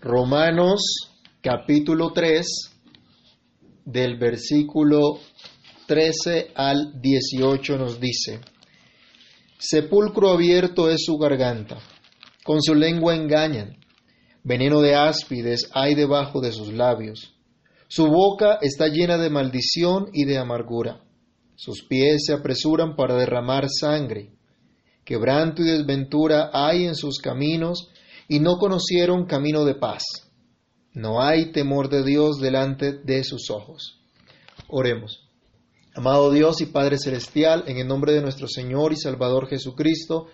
Romanos capítulo 3 del versículo 13 al 18 nos dice, Sepulcro abierto es su garganta, con su lengua engañan, veneno de áspides hay debajo de sus labios, su boca está llena de maldición y de amargura, sus pies se apresuran para derramar sangre, quebranto y desventura hay en sus caminos, y no conocieron camino de paz. No hay temor de Dios delante de sus ojos. Oremos. Amado Dios y Padre Celestial, en el nombre de nuestro Señor y Salvador Jesucristo,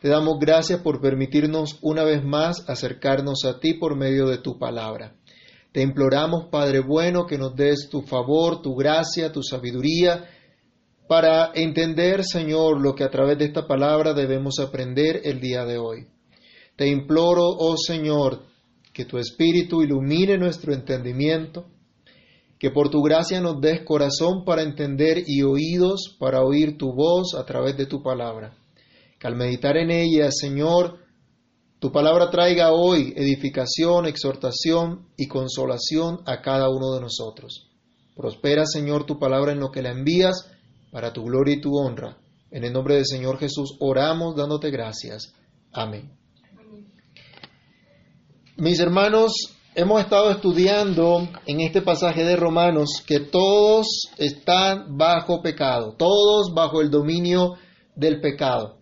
te damos gracias por permitirnos una vez más acercarnos a ti por medio de tu palabra. Te imploramos, Padre bueno, que nos des tu favor, tu gracia, tu sabiduría, para entender, Señor, lo que a través de esta palabra debemos aprender el día de hoy. Te imploro, oh Señor, que tu Espíritu ilumine nuestro entendimiento, que por tu gracia nos des corazón para entender y oídos para oír tu voz a través de tu palabra. Que al meditar en ella, Señor, tu palabra traiga hoy edificación, exhortación y consolación a cada uno de nosotros. Prospera, Señor, tu palabra en lo que la envías para tu gloria y tu honra. En el nombre del Señor Jesús oramos dándote gracias. Amén. Mis hermanos, hemos estado estudiando en este pasaje de Romanos que todos están bajo pecado, todos bajo el dominio del pecado.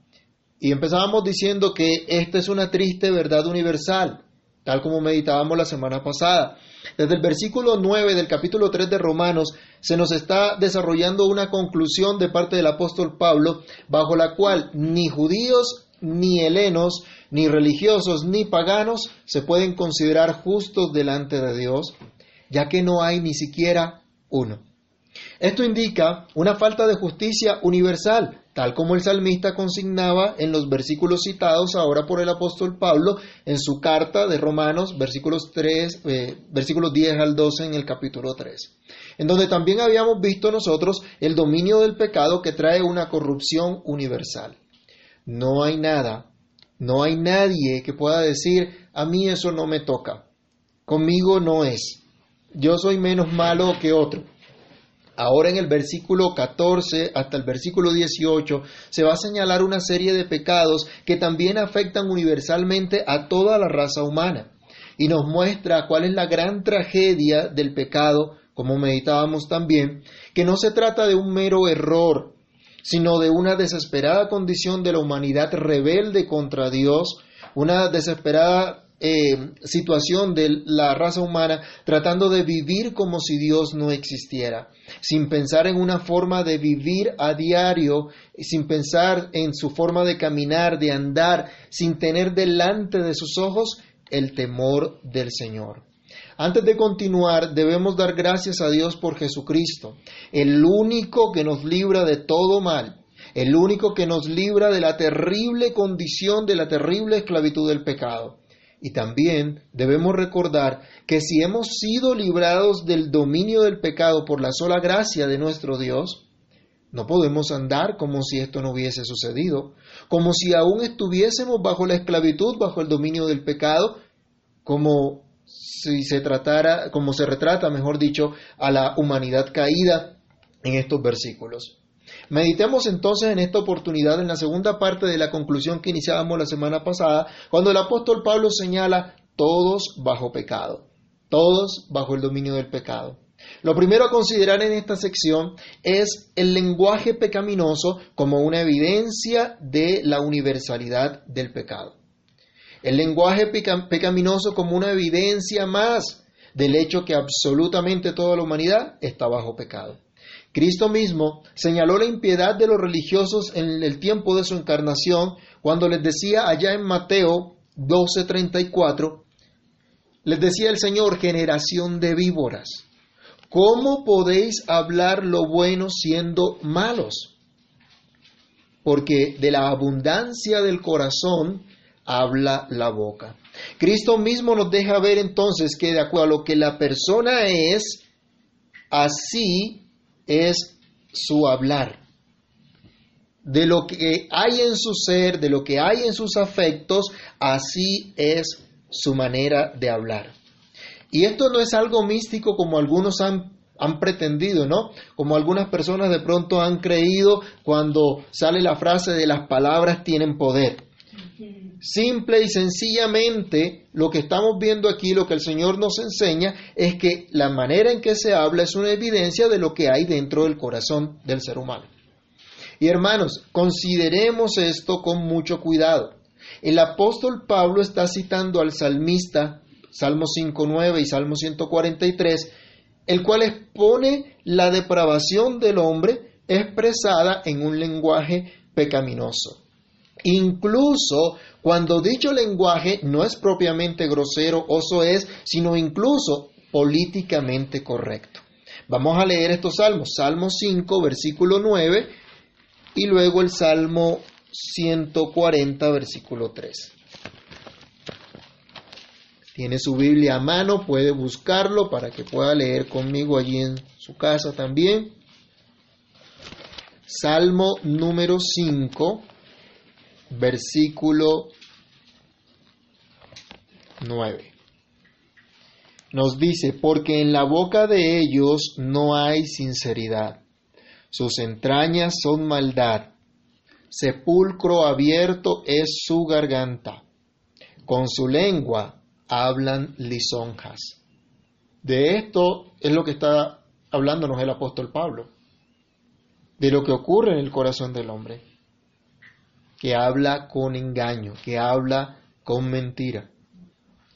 Y empezábamos diciendo que esta es una triste verdad universal, tal como meditábamos la semana pasada. Desde el versículo 9 del capítulo 3 de Romanos se nos está desarrollando una conclusión de parte del apóstol Pablo, bajo la cual ni judíos ni helenos, ni religiosos, ni paganos se pueden considerar justos delante de Dios, ya que no hay ni siquiera uno. Esto indica una falta de justicia universal, tal como el salmista consignaba en los versículos citados ahora por el apóstol Pablo en su carta de Romanos, versículos, 3, eh, versículos 10 al 12 en el capítulo 3, en donde también habíamos visto nosotros el dominio del pecado que trae una corrupción universal. No hay nada, no hay nadie que pueda decir, a mí eso no me toca, conmigo no es, yo soy menos malo que otro. Ahora en el versículo 14 hasta el versículo 18 se va a señalar una serie de pecados que también afectan universalmente a toda la raza humana y nos muestra cuál es la gran tragedia del pecado, como meditábamos también, que no se trata de un mero error, sino de una desesperada condición de la humanidad rebelde contra Dios, una desesperada eh, situación de la raza humana tratando de vivir como si Dios no existiera, sin pensar en una forma de vivir a diario, sin pensar en su forma de caminar, de andar, sin tener delante de sus ojos el temor del Señor. Antes de continuar, debemos dar gracias a Dios por Jesucristo, el único que nos libra de todo mal, el único que nos libra de la terrible condición, de la terrible esclavitud del pecado. Y también debemos recordar que si hemos sido librados del dominio del pecado por la sola gracia de nuestro Dios, no podemos andar como si esto no hubiese sucedido, como si aún estuviésemos bajo la esclavitud, bajo el dominio del pecado, como si se tratara, como se retrata, mejor dicho, a la humanidad caída en estos versículos. Meditemos entonces en esta oportunidad en la segunda parte de la conclusión que iniciábamos la semana pasada, cuando el apóstol Pablo señala todos bajo pecado, todos bajo el dominio del pecado. Lo primero a considerar en esta sección es el lenguaje pecaminoso como una evidencia de la universalidad del pecado el lenguaje pecaminoso como una evidencia más del hecho que absolutamente toda la humanidad está bajo pecado. Cristo mismo señaló la impiedad de los religiosos en el tiempo de su encarnación cuando les decía allá en Mateo 12:34, les decía el Señor, generación de víboras, ¿cómo podéis hablar lo bueno siendo malos? Porque de la abundancia del corazón habla la boca. Cristo mismo nos deja ver entonces que de acuerdo a lo que la persona es, así es su hablar. De lo que hay en su ser, de lo que hay en sus afectos, así es su manera de hablar. Y esto no es algo místico como algunos han, han, pretendido, ¿no? Como algunas personas de pronto han creído cuando sale la frase de las palabras tienen poder. Simple y sencillamente lo que estamos viendo aquí, lo que el Señor nos enseña, es que la manera en que se habla es una evidencia de lo que hay dentro del corazón del ser humano. Y hermanos, consideremos esto con mucho cuidado. El apóstol Pablo está citando al salmista, Salmo 5.9 y Salmo 143, el cual expone la depravación del hombre expresada en un lenguaje pecaminoso. Incluso cuando dicho lenguaje no es propiamente grosero o soez, sino incluso políticamente correcto. Vamos a leer estos salmos. Salmo 5, versículo 9 y luego el Salmo 140, versículo 3. Tiene su Biblia a mano, puede buscarlo para que pueda leer conmigo allí en su casa también. Salmo número 5, versículo 9. Nos dice, porque en la boca de ellos no hay sinceridad, sus entrañas son maldad, sepulcro abierto es su garganta, con su lengua hablan lisonjas. De esto es lo que está hablándonos el apóstol Pablo, de lo que ocurre en el corazón del hombre que habla con engaño, que habla con mentira.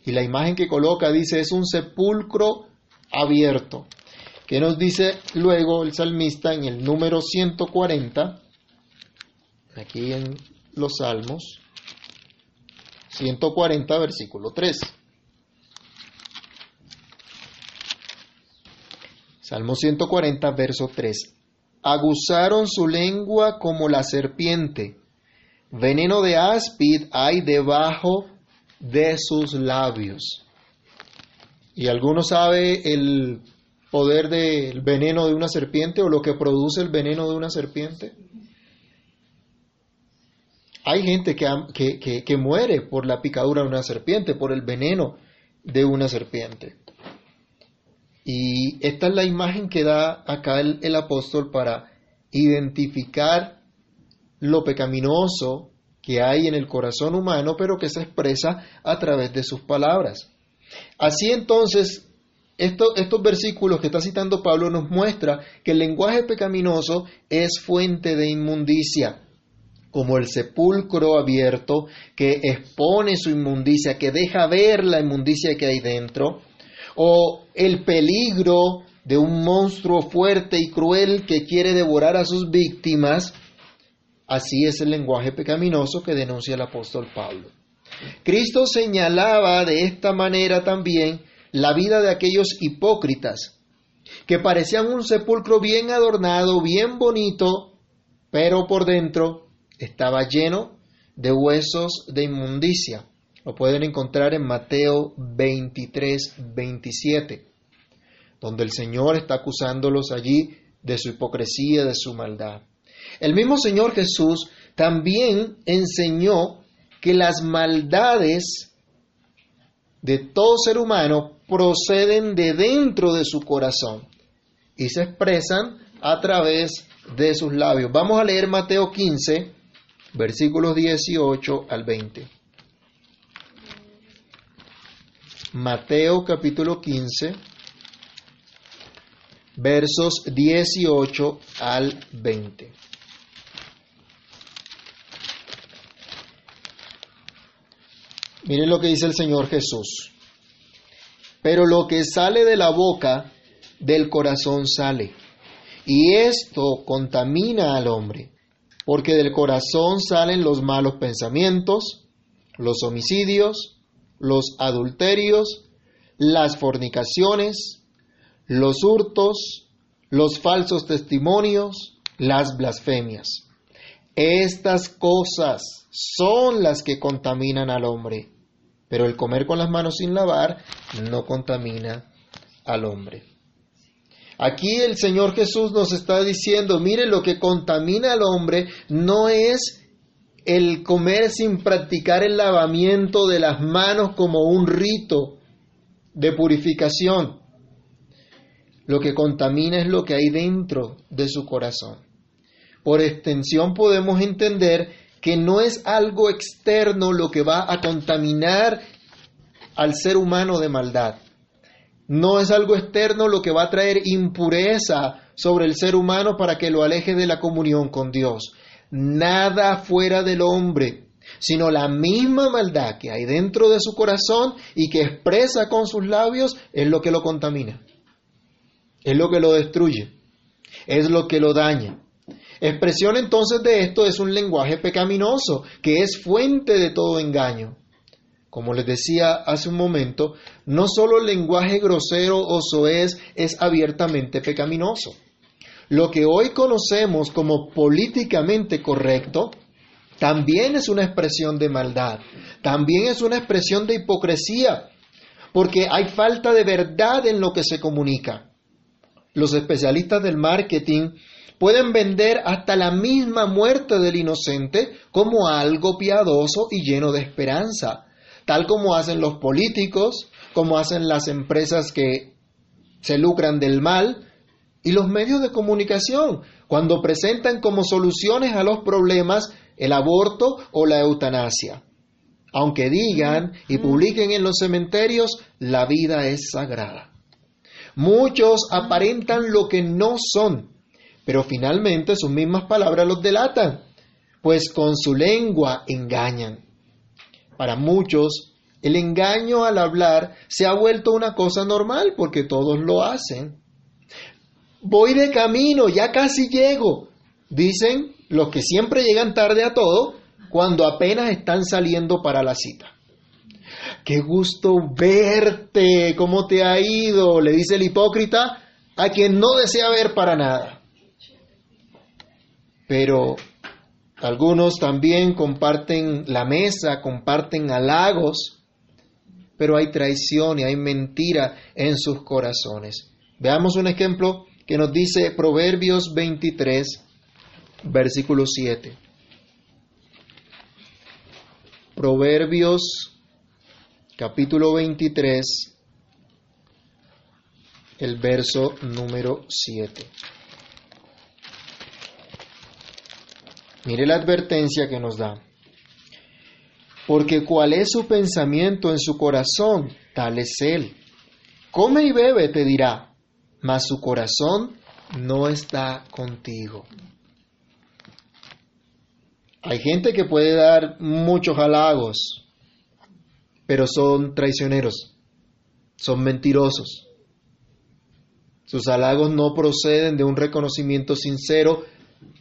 Y la imagen que coloca dice es un sepulcro abierto. que nos dice luego el salmista en el número 140? Aquí en los Salmos. 140, versículo 3. Salmo 140, verso 3. Aguzaron su lengua como la serpiente Veneno de áspid hay debajo de sus labios. ¿Y alguno sabe el poder del veneno de una serpiente o lo que produce el veneno de una serpiente? Hay gente que, que, muere por la picadura de una serpiente, por el veneno de una serpiente. Y esta es la imagen que da acá el apóstol para identificar lo pecaminoso que hay en el corazón humano, pero que se expresa a través de sus palabras. Así entonces, estos versículos que está citando Pablo nos muestra que el lenguaje pecaminoso es fuente de inmundicia, como el sepulcro abierto que expone su inmundicia, que deja ver la inmundicia que hay dentro, o el peligro de un monstruo fuerte y cruel que quiere devorar a sus víctimas, Así es el lenguaje pecaminoso que denuncia el apóstol Pablo. Cristo señalaba de esta manera también la vida de aquellos hipócritas, que parecían un sepulcro bien adornado, bien bonito, pero por dentro estaba lleno de huesos de inmundicia. Lo pueden encontrar en Mateo 23, 27, donde el Señor está acusándolos allí de su hipocresía, de su maldad. El mismo Señor Jesús también enseñó que las maldades de todo ser humano proceden de dentro de su corazón y se expresan a través de sus labios. Vamos a leer Mateo 15, versículos 18 al 20. Mateo capítulo 15, versos 18 al 20. Miren lo que dice el Señor Jesús. Pero lo que sale de la boca, del corazón sale. Y esto contamina al hombre, porque del corazón salen los malos pensamientos, los homicidios, los adulterios, las fornicaciones, los hurtos, los falsos testimonios, las blasfemias. Estas cosas son las que contaminan al hombre pero el comer con las manos sin lavar no contamina al hombre. Aquí el Señor Jesús nos está diciendo, mire, lo que contamina al hombre no es el comer sin practicar el lavamiento de las manos como un rito de purificación. Lo que contamina es lo que hay dentro de su corazón. Por extensión podemos entender que no es algo externo lo que va a contaminar al ser humano de maldad. No es algo externo lo que va a traer impureza sobre el ser humano para que lo aleje de la comunión con Dios. Nada fuera del hombre, sino la misma maldad que hay dentro de su corazón y que expresa con sus labios es lo que lo contamina. Es lo que lo destruye. Es lo que lo daña. Expresión entonces de esto es un lenguaje pecaminoso, que es fuente de todo engaño. Como les decía hace un momento, no solo el lenguaje grosero o soez es abiertamente pecaminoso. Lo que hoy conocemos como políticamente correcto también es una expresión de maldad, también es una expresión de hipocresía, porque hay falta de verdad en lo que se comunica. Los especialistas del marketing pueden vender hasta la misma muerte del inocente como algo piadoso y lleno de esperanza, tal como hacen los políticos, como hacen las empresas que se lucran del mal y los medios de comunicación, cuando presentan como soluciones a los problemas el aborto o la eutanasia. Aunque digan y publiquen en los cementerios, la vida es sagrada. Muchos aparentan lo que no son pero finalmente sus mismas palabras los delatan, pues con su lengua engañan. Para muchos, el engaño al hablar se ha vuelto una cosa normal porque todos lo hacen. Voy de camino, ya casi llego, dicen los que siempre llegan tarde a todo cuando apenas están saliendo para la cita. Qué gusto verte, cómo te ha ido, le dice el hipócrita a quien no desea ver para nada pero algunos también comparten la mesa, comparten halagos, pero hay traición y hay mentira en sus corazones. Veamos un ejemplo que nos dice Proverbios 23, versículo 7. Proverbios capítulo 23, el verso número 7. Mire la advertencia que nos da. Porque cuál es su pensamiento en su corazón, tal es él. Come y bebe, te dirá, mas su corazón no está contigo. Hay gente que puede dar muchos halagos, pero son traicioneros, son mentirosos. Sus halagos no proceden de un reconocimiento sincero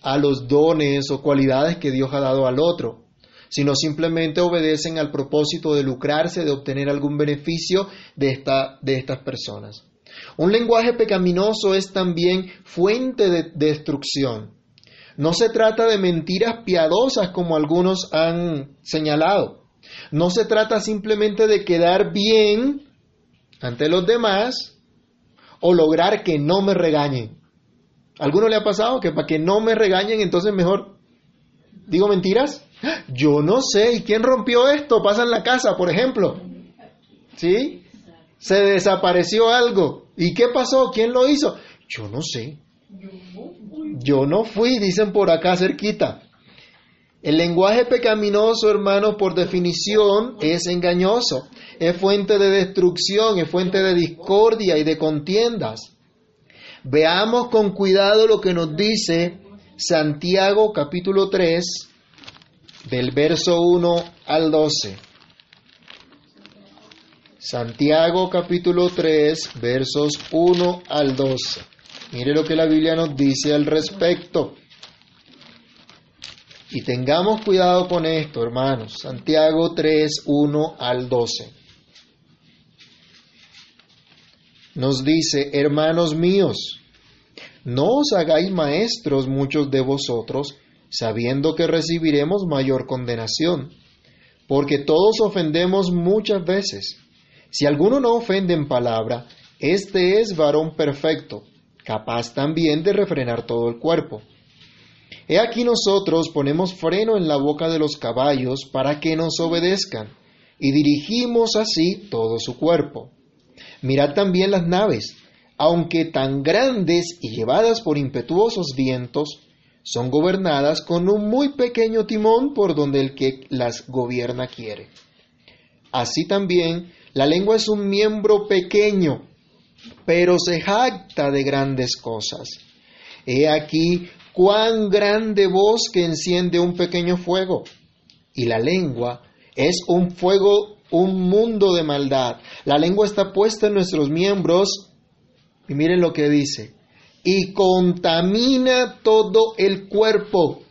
a los dones o cualidades que Dios ha dado al otro, sino simplemente obedecen al propósito de lucrarse, de obtener algún beneficio de, esta, de estas personas. Un lenguaje pecaminoso es también fuente de destrucción. No se trata de mentiras piadosas como algunos han señalado. No se trata simplemente de quedar bien ante los demás o lograr que no me regañen. ¿Alguno le ha pasado que para que no me regañen, entonces mejor digo mentiras? Yo no sé, ¿y quién rompió esto? Pasa en la casa, por ejemplo. ¿Sí? Se desapareció algo. ¿Y qué pasó? ¿Quién lo hizo? Yo no sé. Yo no fui, dicen por acá cerquita. El lenguaje pecaminoso, hermano, por definición, es engañoso. Es fuente de destrucción, es fuente de discordia y de contiendas. Veamos con cuidado lo que nos dice Santiago capítulo 3 del verso 1 al 12. Santiago capítulo 3 versos 1 al 12. Mire lo que la Biblia nos dice al respecto. Y tengamos cuidado con esto, hermanos. Santiago 3, 1 al 12. Nos dice, hermanos míos, no os hagáis maestros muchos de vosotros, sabiendo que recibiremos mayor condenación, porque todos ofendemos muchas veces. Si alguno no ofende en palabra, este es varón perfecto, capaz también de refrenar todo el cuerpo. He aquí nosotros ponemos freno en la boca de los caballos para que nos obedezcan, y dirigimos así todo su cuerpo. Mirad también las naves, aunque tan grandes y llevadas por impetuosos vientos, son gobernadas con un muy pequeño timón por donde el que las gobierna quiere. Así también, la lengua es un miembro pequeño, pero se jacta de grandes cosas. He aquí cuán grande bosque enciende un pequeño fuego. Y la lengua es un fuego, un mundo de maldad. La lengua está puesta en nuestros miembros y miren lo que dice. Y contamina todo el cuerpo.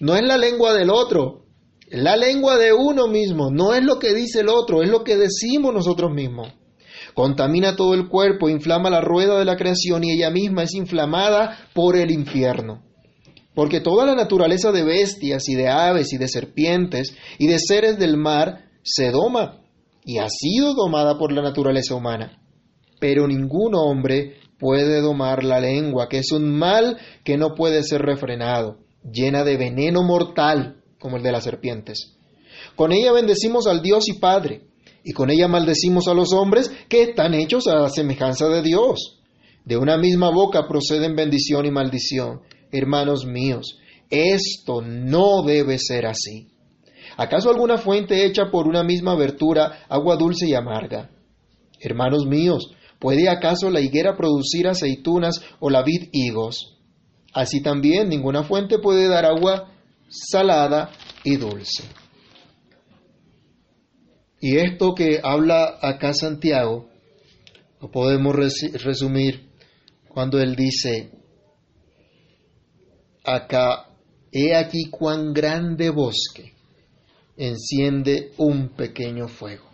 No es la lengua del otro, es la lengua de uno mismo. No es lo que dice el otro, es lo que decimos nosotros mismos. Contamina todo el cuerpo, inflama la rueda de la creación y ella misma es inflamada por el infierno. Porque toda la naturaleza de bestias y de aves y de serpientes y de seres del mar se doma y ha sido domada por la naturaleza humana pero ningún hombre puede domar la lengua, que es un mal que no puede ser refrenado, llena de veneno mortal, como el de las serpientes. Con ella bendecimos al Dios y Padre, y con ella maldecimos a los hombres que están hechos a la semejanza de Dios. De una misma boca proceden bendición y maldición. Hermanos míos, esto no debe ser así. ¿Acaso alguna fuente hecha por una misma abertura, agua dulce y amarga? Hermanos míos, ¿Puede acaso la higuera producir aceitunas o la vid higos? Así también ninguna fuente puede dar agua salada y dulce. Y esto que habla acá Santiago, lo podemos resumir cuando él dice, acá, he aquí cuán grande bosque enciende un pequeño fuego.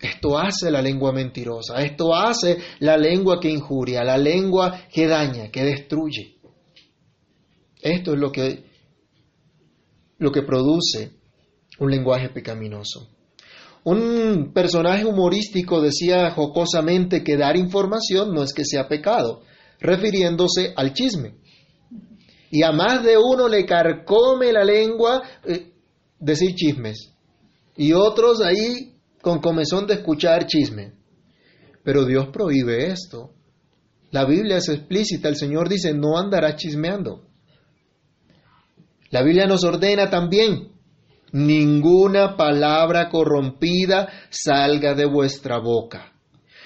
Esto hace la lengua mentirosa, esto hace la lengua que injuria, la lengua que daña, que destruye. Esto es lo que, lo que produce un lenguaje pecaminoso. Un personaje humorístico decía jocosamente que dar información no es que sea pecado, refiriéndose al chisme. Y a más de uno le carcome la lengua eh, decir chismes. Y otros ahí con comezón de escuchar chisme. Pero Dios prohíbe esto. La Biblia es explícita, el Señor dice, no andará chismeando. La Biblia nos ordena también, ninguna palabra corrompida salga de vuestra boca,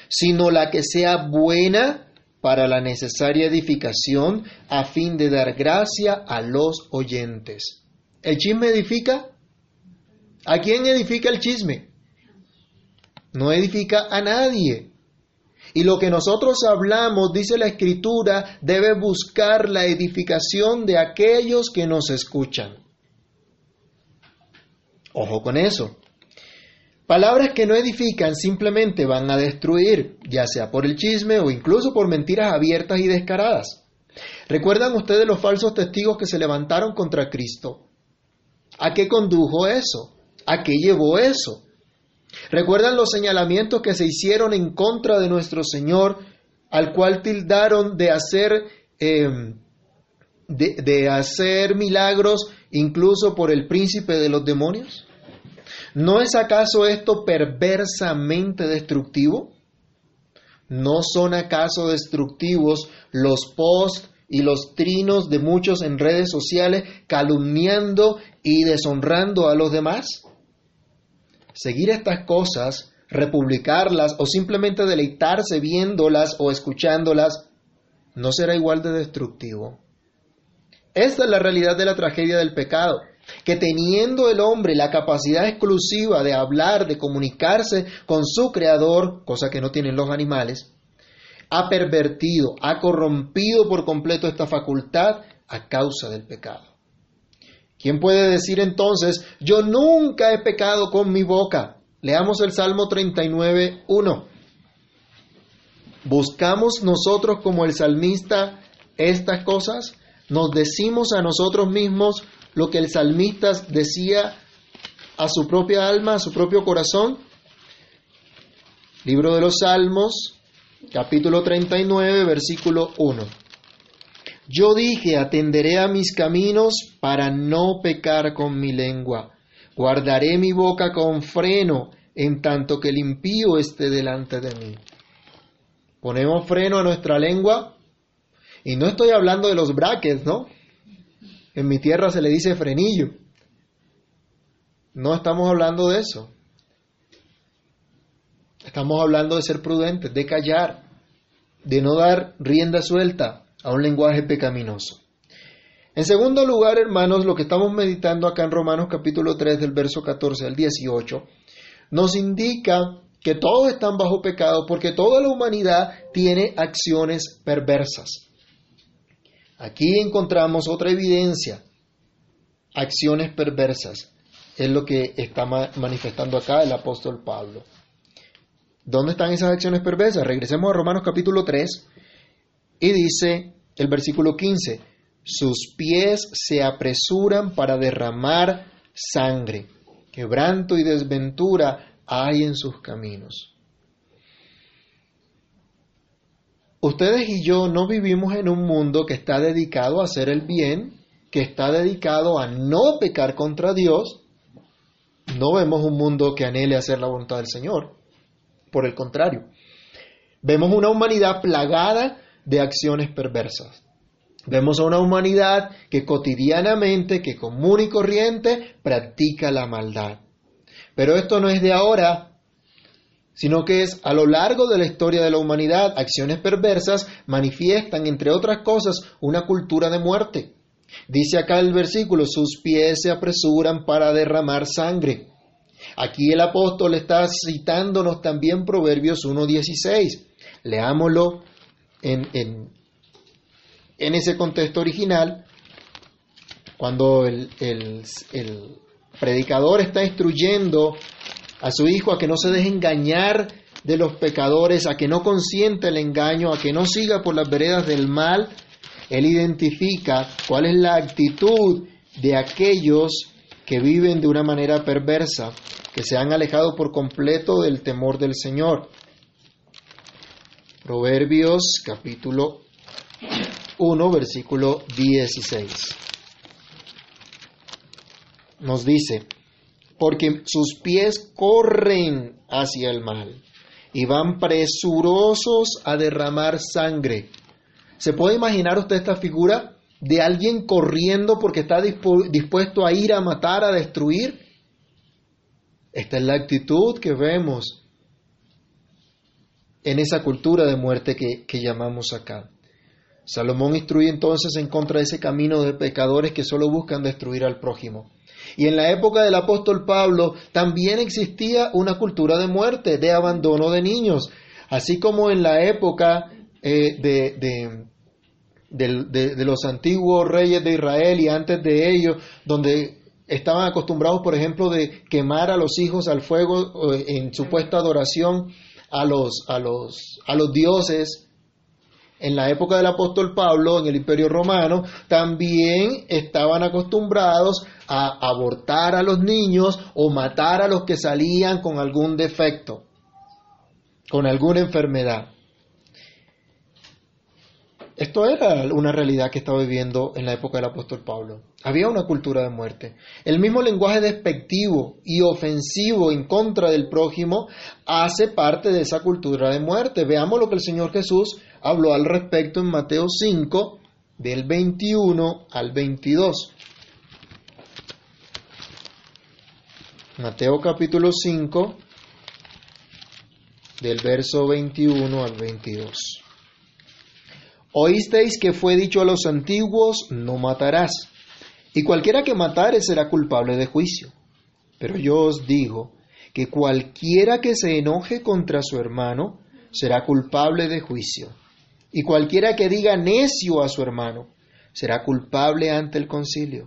sino la que sea buena para la necesaria edificación a fin de dar gracia a los oyentes. ¿El chisme edifica? ¿A quién edifica el chisme? no edifica a nadie. Y lo que nosotros hablamos, dice la Escritura, debe buscar la edificación de aquellos que nos escuchan. Ojo con eso. Palabras que no edifican simplemente van a destruir, ya sea por el chisme o incluso por mentiras abiertas y descaradas. ¿Recuerdan ustedes los falsos testigos que se levantaron contra Cristo? ¿A qué condujo eso? ¿A qué llevó eso? ¿Recuerdan los señalamientos que se hicieron en contra de nuestro Señor, al cual tildaron de hacer, em, de, de hacer milagros incluso por el príncipe de los demonios? ¿No es acaso esto perversamente destructivo? ¿No son acaso destructivos los posts y los trinos de muchos en redes sociales calumniando y deshonrando a los demás? Seguir estas cosas, republicarlas o simplemente deleitarse viéndolas o escuchándolas, no será igual de destructivo. Esta es la realidad de la tragedia del pecado, que teniendo el hombre la capacidad exclusiva de hablar, de comunicarse con su creador, cosa que no tienen los animales, ha pervertido, ha corrompido por completo esta facultad a causa del pecado. ¿Quién puede decir entonces, yo nunca he pecado con mi boca? Leamos el Salmo 39, 1. ¿Buscamos nosotros como el salmista estas cosas? ¿Nos decimos a nosotros mismos lo que el salmista decía a su propia alma, a su propio corazón? Libro de los Salmos, capítulo 39, versículo 1. Yo dije, atenderé a mis caminos para no pecar con mi lengua. Guardaré mi boca con freno en tanto que el impío esté delante de mí. Ponemos freno a nuestra lengua y no estoy hablando de los brackets, ¿no? En mi tierra se le dice frenillo. No estamos hablando de eso. Estamos hablando de ser prudentes, de callar, de no dar rienda suelta a un lenguaje pecaminoso. En segundo lugar, hermanos, lo que estamos meditando acá en Romanos capítulo 3 del verso 14 al 18, nos indica que todos están bajo pecado porque toda la humanidad tiene acciones perversas. Aquí encontramos otra evidencia, acciones perversas. Es lo que está manifestando acá el apóstol Pablo. ¿Dónde están esas acciones perversas? Regresemos a Romanos capítulo 3 y dice el versículo 15, sus pies se apresuran para derramar sangre, quebranto y desventura hay en sus caminos. Ustedes y yo no vivimos en un mundo que está dedicado a hacer el bien, que está dedicado a no pecar contra Dios. No vemos un mundo que anhele hacer la voluntad del Señor. Por el contrario, vemos una humanidad plagada de acciones perversas. Vemos a una humanidad que cotidianamente, que común y corriente, practica la maldad. Pero esto no es de ahora, sino que es a lo largo de la historia de la humanidad, acciones perversas manifiestan, entre otras cosas, una cultura de muerte. Dice acá el versículo, sus pies se apresuran para derramar sangre. Aquí el apóstol está citándonos también Proverbios 1.16. Leámoslo en, ese contexto original, cuando el, el, el predicador está instruyendo a su hijo a que no se deje engañar de los pecadores, a que no consienta el engaño, a que no siga por las veredas del mal, él identifica cuál es la actitud de aquellos que viven de una manera perversa que se han alejado por completo del temor del Señor. Proverbios capítulo 1, versículo 16. Nos dice, porque sus pies corren hacia el mal y van presurosos a derramar sangre. ¿Se puede imaginar usted esta figura de alguien corriendo porque está dispuesto a ir a matar, a destruir? Esta es la actitud que vemos en esa cultura de muerte que, llamamos acá. Salomón instruye entonces en contra de ese camino de pecadores que solo buscan destruir al prójimo. Y en la época del apóstol Pablo también existía una cultura de muerte, de abandono de niños, así como en la época eh, de, de, los antiguos reyes de Israel y antes de ellos, donde estaban acostumbrados, por ejemplo, de quemar a los hijos al fuego eh, en supuesta adoración a los, a los, a los dioses. En la época del apóstol Pablo, en el imperio romano, también estaban acostumbrados a abortar a los niños o matar a los que salían con algún defecto, con alguna enfermedad. Esto era una realidad que estaba viviendo en la época del apóstol Pablo. Había una cultura de muerte. El mismo lenguaje despectivo y ofensivo en contra del prójimo hace parte de esa cultura de muerte. Veamos lo que el Señor Jesús habló al respecto en Mateo 5, del 21 al 22. Mateo capítulo 5, del verso 21 al 22. Oísteis que fue dicho a los antiguos, no matarás, y cualquiera que matare será culpable de juicio. Pero yo os digo que cualquiera que se enoje contra su hermano será culpable de juicio, y cualquiera que diga necio a su hermano será culpable ante el concilio,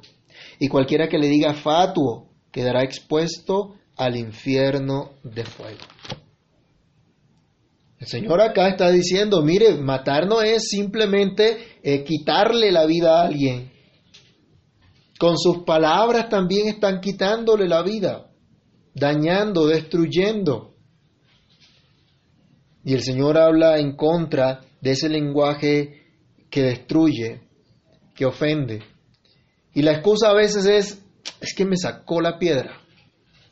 y cualquiera que le diga fatuo quedará expuesto al infierno de fuego. El Señor acá está diciendo, mire, matar no es simplemente eh, quitarle la vida a alguien. Con sus palabras también están quitándole la vida, dañando, destruyendo. Y el Señor habla en contra de ese lenguaje que destruye, que ofende. Y la excusa a veces es, es que me sacó la piedra,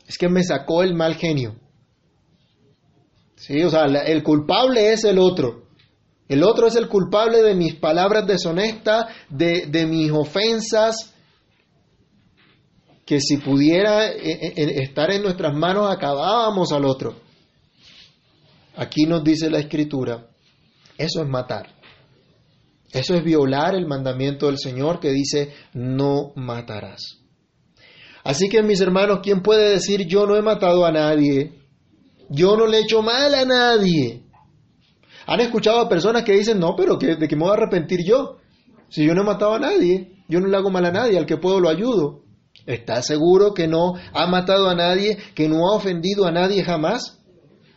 es que me sacó el mal genio. Sí, o sea, el culpable es el otro. El otro es el culpable de mis palabras deshonestas, de, de mis ofensas, que si pudiera eh, eh, estar en nuestras manos acabábamos al otro. Aquí nos dice la escritura, eso es matar. Eso es violar el mandamiento del Señor que dice, no matarás. Así que mis hermanos, ¿quién puede decir yo no he matado a nadie? Yo no le he hecho mal a nadie. Han escuchado a personas que dicen, no, pero ¿de qué me voy a arrepentir yo? Si yo no he matado a nadie, yo no le hago mal a nadie, al que puedo lo ayudo. ¿Está seguro que no ha matado a nadie, que no ha ofendido a nadie jamás?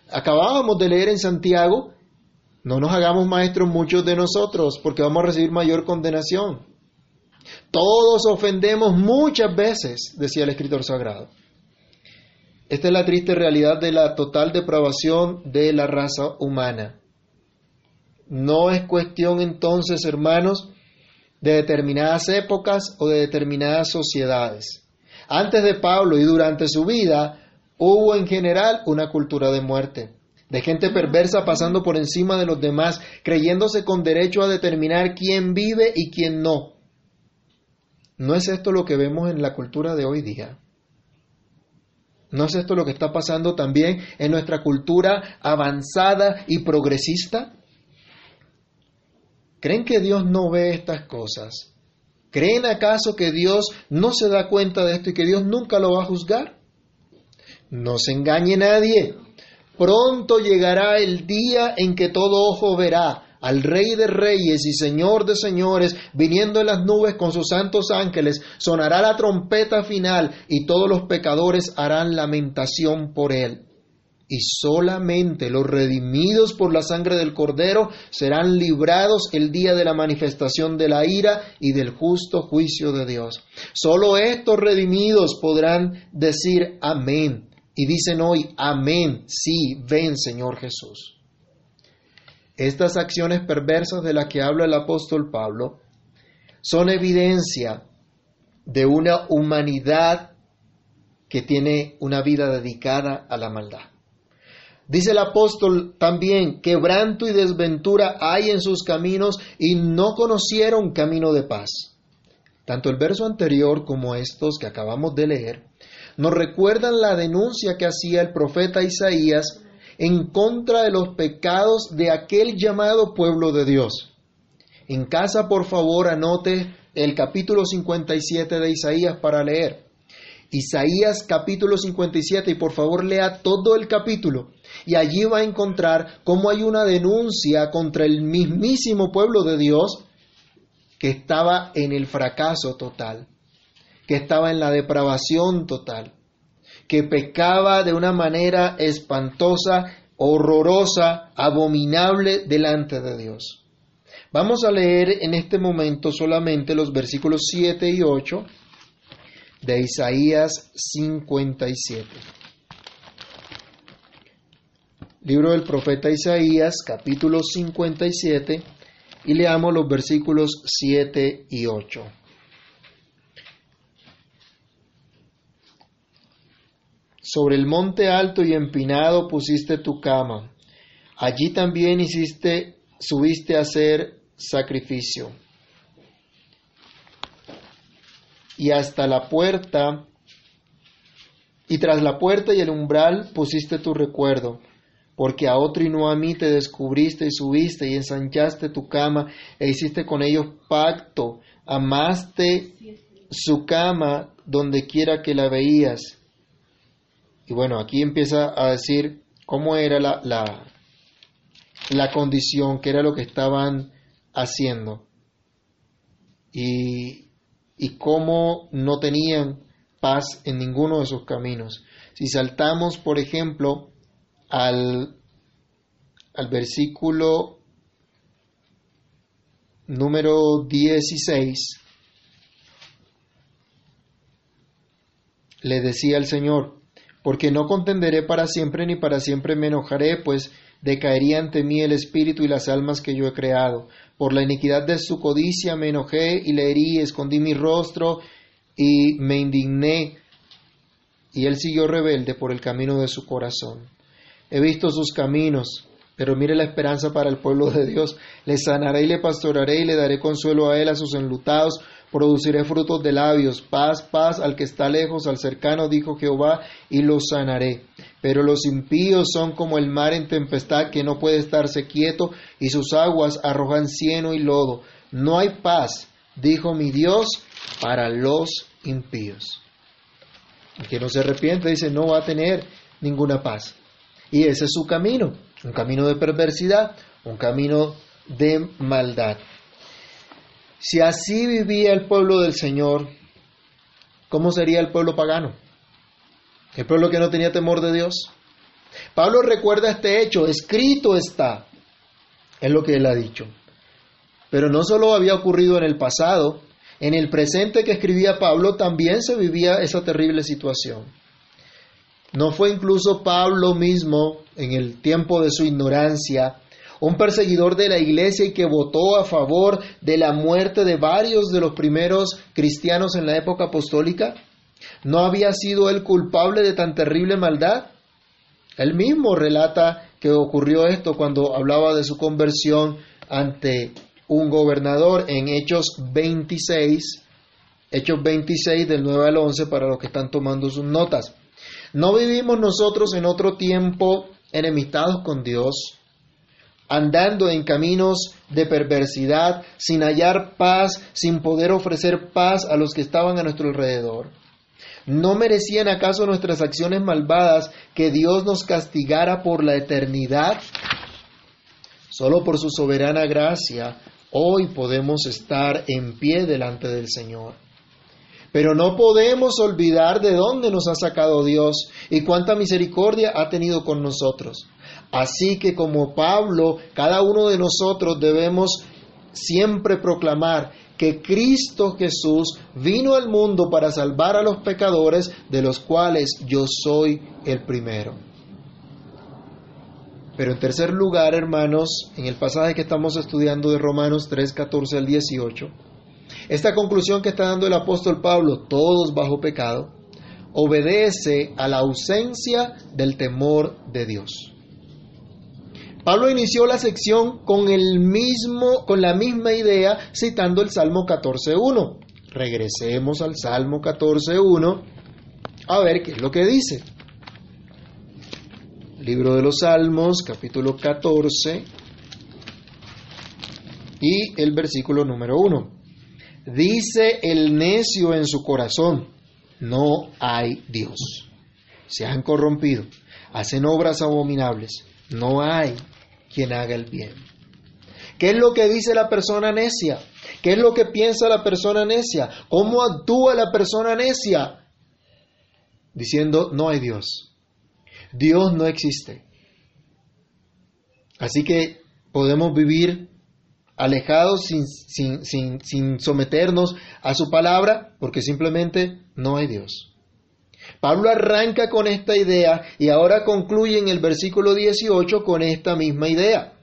Acabábamos de leer en Santiago, no nos hagamos maestros muchos de nosotros, porque vamos a recibir mayor condenación. Todos ofendemos muchas veces, decía el escritor sagrado. Esta es la triste realidad de la total depravación de la raza humana. No es cuestión entonces, hermanos, de determinadas épocas o de determinadas sociedades. Antes de Pablo y durante su vida hubo en general una cultura de muerte, de gente perversa pasando por encima de los demás, creyéndose con derecho a determinar quién vive y quién no. ¿No es esto lo que vemos en la cultura de hoy día? ¿No es esto lo que está pasando también en nuestra cultura avanzada y progresista? ¿Creen que Dios no ve estas cosas? ¿Creen acaso que Dios no se da cuenta de esto y que Dios nunca lo va a juzgar? No se engañe nadie. Pronto llegará el día en que todo ojo verá al Rey de Reyes y Señor de Señores viniendo en las nubes con sus santos ángeles. Sonará la trompeta final y todos los pecadores harán lamentación por él y solamente los redimidos por la sangre del Cordero serán librados el día de la manifestación de la ira y del justo juicio de Dios. Solo estos redimidos podrán decir amén. Y dicen hoy, amén, sí, ven Señor Jesús. Estas acciones perversas de las que habla el apóstol Pablo son evidencia de una humanidad que tiene una vida dedicada a la maldad. Dice el apóstol también, quebranto y desventura hay en sus caminos y no conocieron camino de paz. Tanto el verso anterior como estos que acabamos de leer nos recuerdan la denuncia que hacía el profeta Isaías en contra de los pecados de aquel llamado pueblo de Dios. En casa, por favor, anote el capítulo 57 de Isaías para leer. Isaías capítulo 57 y por favor lea todo el capítulo y allí va a encontrar cómo hay una denuncia contra el mismísimo pueblo de Dios que estaba en el fracaso total, que estaba en la depravación total, que pecaba de una manera espantosa, horrorosa, abominable delante de Dios. Vamos a leer en este momento solamente los versículos 7 y 8 de Isaías 57. Libro del profeta Isaías, capítulo 57, y leamos los versículos 7 y 8. Sobre el monte alto y empinado pusiste tu cama. Allí también hiciste, subiste a hacer sacrificio. Y hasta la puerta, y tras la puerta y el umbral pusiste tu recuerdo porque a otro y no a mí te descubriste y subiste y ensanchaste tu cama e hiciste con ellos pacto, amaste su cama donde quiera que la veías. Y bueno, aquí empieza a decir cómo era la, la, la condición, qué era lo que estaban haciendo y, y cómo no tenían paz en ninguno de sus caminos. Si saltamos, por ejemplo, al, al versículo número 16, le decía el Señor, porque no contenderé para siempre ni para siempre me enojaré, pues decaería ante mí el espíritu y las almas que yo he creado. Por la iniquidad de su codicia me enojé y le herí, escondí mi rostro y me indigné. Y él siguió rebelde por el camino de su corazón. He visto sus caminos, pero mire la esperanza para el pueblo de Dios. Le sanaré y le pastoraré y le daré consuelo a él, a sus enlutados. Produciré frutos de labios. Paz, paz al que está lejos, al cercano, dijo Jehová, y lo sanaré. Pero los impíos son como el mar en tempestad que no puede estarse quieto, y sus aguas arrojan cieno y lodo. No hay paz, dijo mi Dios, para los impíos. El que no se arrepiente dice no va a tener ninguna paz. Y ese es su camino un camino de perversidad, un camino de maldad. Si así vivía el pueblo del Señor, ¿cómo sería el pueblo pagano? El pueblo que no tenía temor de Dios. Pablo recuerda este hecho, escrito está, es lo que él ha dicho. Pero no solo había ocurrido en el pasado, en el presente que escribía Pablo también se vivía esa terrible situación. ¿No fue incluso Pablo mismo, en el tiempo de su ignorancia, un perseguidor de la iglesia y que votó a favor de la muerte de varios de los primeros cristianos en la época apostólica? ¿No había sido él culpable de tan terrible maldad? Él mismo relata que ocurrió esto cuando hablaba de su conversión ante un gobernador en Hechos 26, Hechos 26 del 9 al 11 para los que están tomando sus notas. ¿No vivimos nosotros en otro tiempo enemistados con Dios, andando en caminos de perversidad, sin hallar paz, sin poder ofrecer paz a los que estaban a nuestro alrededor? ¿No merecían acaso nuestras acciones malvadas que Dios nos castigara por la eternidad? Solo por su soberana gracia, hoy podemos estar en pie delante del Señor. Pero no podemos olvidar de dónde nos ha sacado Dios y cuánta misericordia ha tenido con nosotros. Así que como Pablo, cada uno de nosotros debemos siempre proclamar que Cristo Jesús vino al mundo para salvar a los pecadores, de los cuales yo soy el primero. Pero en tercer lugar, hermanos, en el pasaje que estamos estudiando de Romanos 3, 14 al 18, esta conclusión que está dando el apóstol Pablo, todos bajo pecado, obedece a la ausencia del temor de Dios. Pablo inició la sección con el mismo con la misma idea citando el Salmo 14:1. Regresemos al Salmo 14:1 a ver qué es lo que dice. Libro de los Salmos, capítulo 14 y el versículo número 1. Dice el necio en su corazón, no hay Dios. Se han corrompido, hacen obras abominables, no hay quien haga el bien. ¿Qué es lo que dice la persona necia? ¿Qué es lo que piensa la persona necia? ¿Cómo actúa la persona necia? Diciendo, no hay Dios. Dios no existe. Así que podemos vivir alejados sin, sin, sin, someternos a su palabra, porque simplemente no hay Dios. Pablo arranca con esta idea y ahora concluye en el versículo 18 con esta misma idea.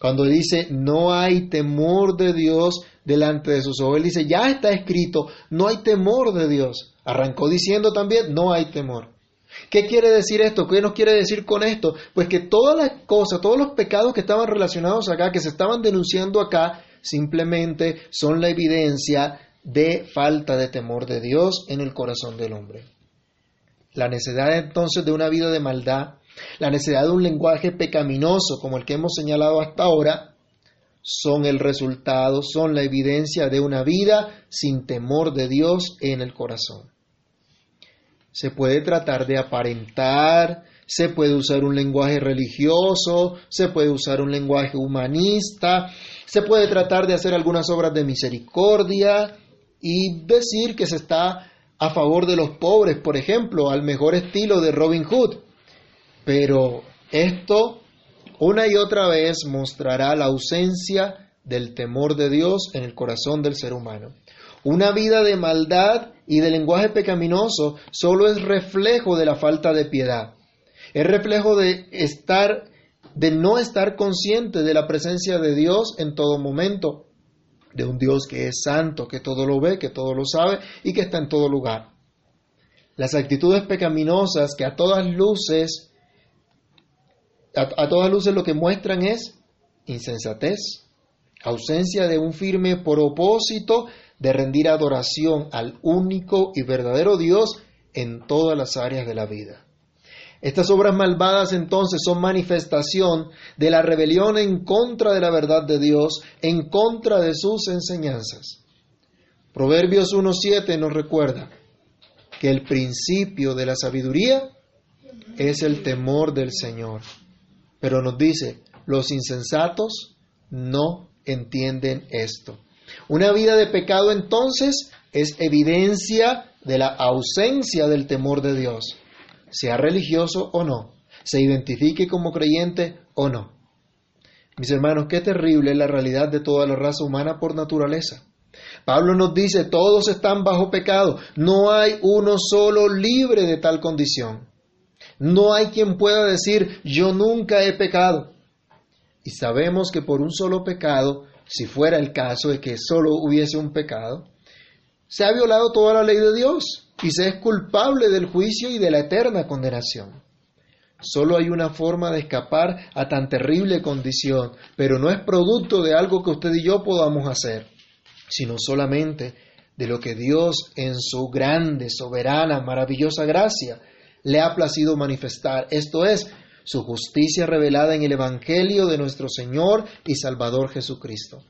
Cuando dice, no hay temor de Dios delante de sus ojos, él dice, ya está escrito, no hay temor de Dios. Arrancó diciendo también, no hay temor. ¿Qué quiere decir esto? ¿Qué nos quiere decir con esto? Pues que todas las cosas, todos los pecados que estaban relacionados acá, que se estaban denunciando acá, simplemente son la evidencia de falta de temor de Dios en el corazón del hombre. La necesidad entonces de una vida de maldad, la necesidad de un lenguaje pecaminoso como el que hemos señalado hasta ahora, son el resultado, son la evidencia de una vida sin temor de Dios en el corazón se puede tratar de aparentar, se puede usar un lenguaje religioso, se puede usar un lenguaje humanista, se puede tratar de hacer algunas obras de misericordia y decir que se está a favor de los pobres, por ejemplo, al mejor estilo de Robin Hood. Pero esto una y otra vez mostrará la ausencia del temor de Dios en el corazón del ser humano. Una vida de maldad y de lenguaje pecaminoso solo es reflejo de la falta de piedad. Es reflejo de estar de no estar consciente de la presencia de Dios en todo momento, de un Dios que es santo, que todo lo ve, que todo lo sabe y que está en todo lugar. Las actitudes pecaminosas que a todas luces, a, todas luces lo que muestran es insensatez, ausencia de un firme propósito de rendir adoración al único y verdadero Dios en todas las áreas de la vida. Estas obras malvadas entonces son manifestación de la rebelión en contra de la verdad de Dios, en contra de sus enseñanzas. Proverbios 1.7 nos recuerda que el principio de la sabiduría es el temor del Señor. Pero nos dice, los insensatos no entienden esto. Una vida de pecado entonces es evidencia de la ausencia del temor de Dios, sea religioso o no, se identifique como creyente o no. Mis hermanos, qué terrible es la realidad de toda la raza humana por naturaleza. Pablo nos dice, todos están bajo pecado, no hay uno solo libre de tal condición. No hay quien pueda decir, yo nunca he pecado. Y sabemos que por un solo pecado, si fuera el caso de que solo hubiese un pecado, se ha violado toda la ley de Dios y se es culpable del juicio y de la eterna condenación. Solo hay una forma de escapar a tan terrible condición, pero no es producto de algo que usted y yo podamos hacer sino solamente de lo que Dios en su grande, soberana, maravillosa gracia le ha placido manifestar. Esto es, su justicia revelada en el Evangelio de nuestro Señor y Salvador Jesucristo.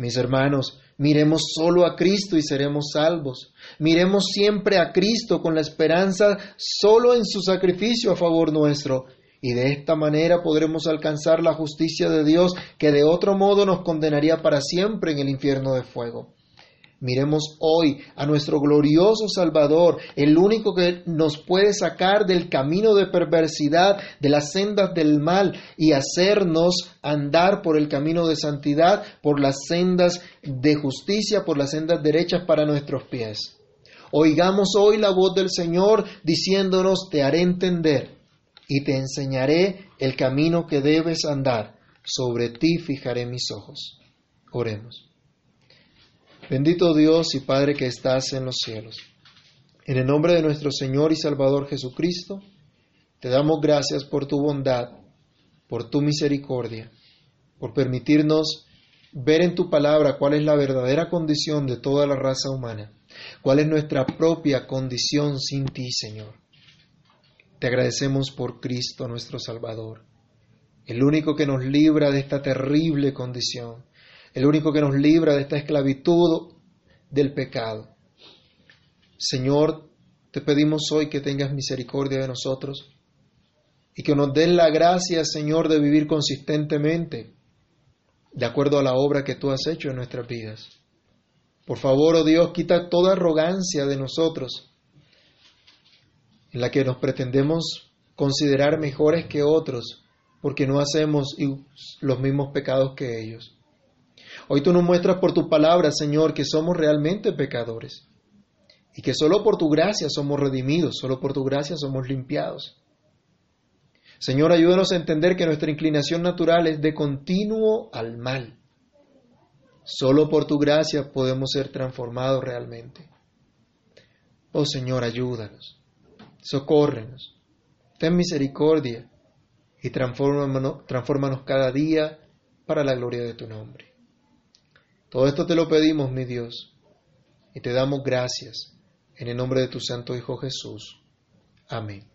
Mis hermanos, miremos solo a Cristo y seremos salvos. Miremos siempre a Cristo con la esperanza solo en su sacrificio a favor nuestro. Y de esta manera podremos alcanzar la justicia de Dios que de otro modo nos condenaría para siempre en el infierno de fuego. Miremos hoy a nuestro glorioso Salvador, el único que nos puede sacar del camino de perversidad, de las sendas del mal y hacernos andar por el camino de santidad, por las sendas de justicia, por las sendas derechas para nuestros pies. Oigamos hoy la voz del Señor diciéndonos, te haré entender y te enseñaré el camino que debes andar. Sobre ti fijaré mis ojos. Oremos. Bendito Dios y Padre que estás en los cielos. En el nombre de nuestro Señor y Salvador Jesucristo, te damos gracias por tu bondad, por tu misericordia, por permitirnos ver en tu palabra cuál es la verdadera condición de toda la raza humana, cuál es nuestra propia condición sin ti, Señor. Te agradecemos por Cristo nuestro Salvador, el único que nos libra de esta terrible condición, el único que nos libra de esta esclavitud del pecado. Señor, te pedimos hoy que tengas misericordia de nosotros y que nos den la gracia, Señor, de vivir consistentemente de acuerdo a la obra que tú has hecho en nuestras vidas. Por favor, oh Dios, quita toda arrogancia de nosotros en la que nos pretendemos considerar mejores que otros porque no hacemos los mismos pecados que ellos. Hoy tú nos muestras por tu palabra, Señor, que somos realmente pecadores y que solo por tu gracia somos redimidos, solo por tu gracia somos limpiados. Señor, ayúdanos a entender que nuestra inclinación natural es de continuo al mal. Solo por tu gracia podemos ser transformados realmente. Oh Señor, ayúdanos socórrenos, ten misericordia y transfórmanos, cada día para la gloria de tu nombre. Todo esto te lo pedimos, mi Dios, y te damos gracias en el nombre de tu Santo Hijo Jesús. Amén.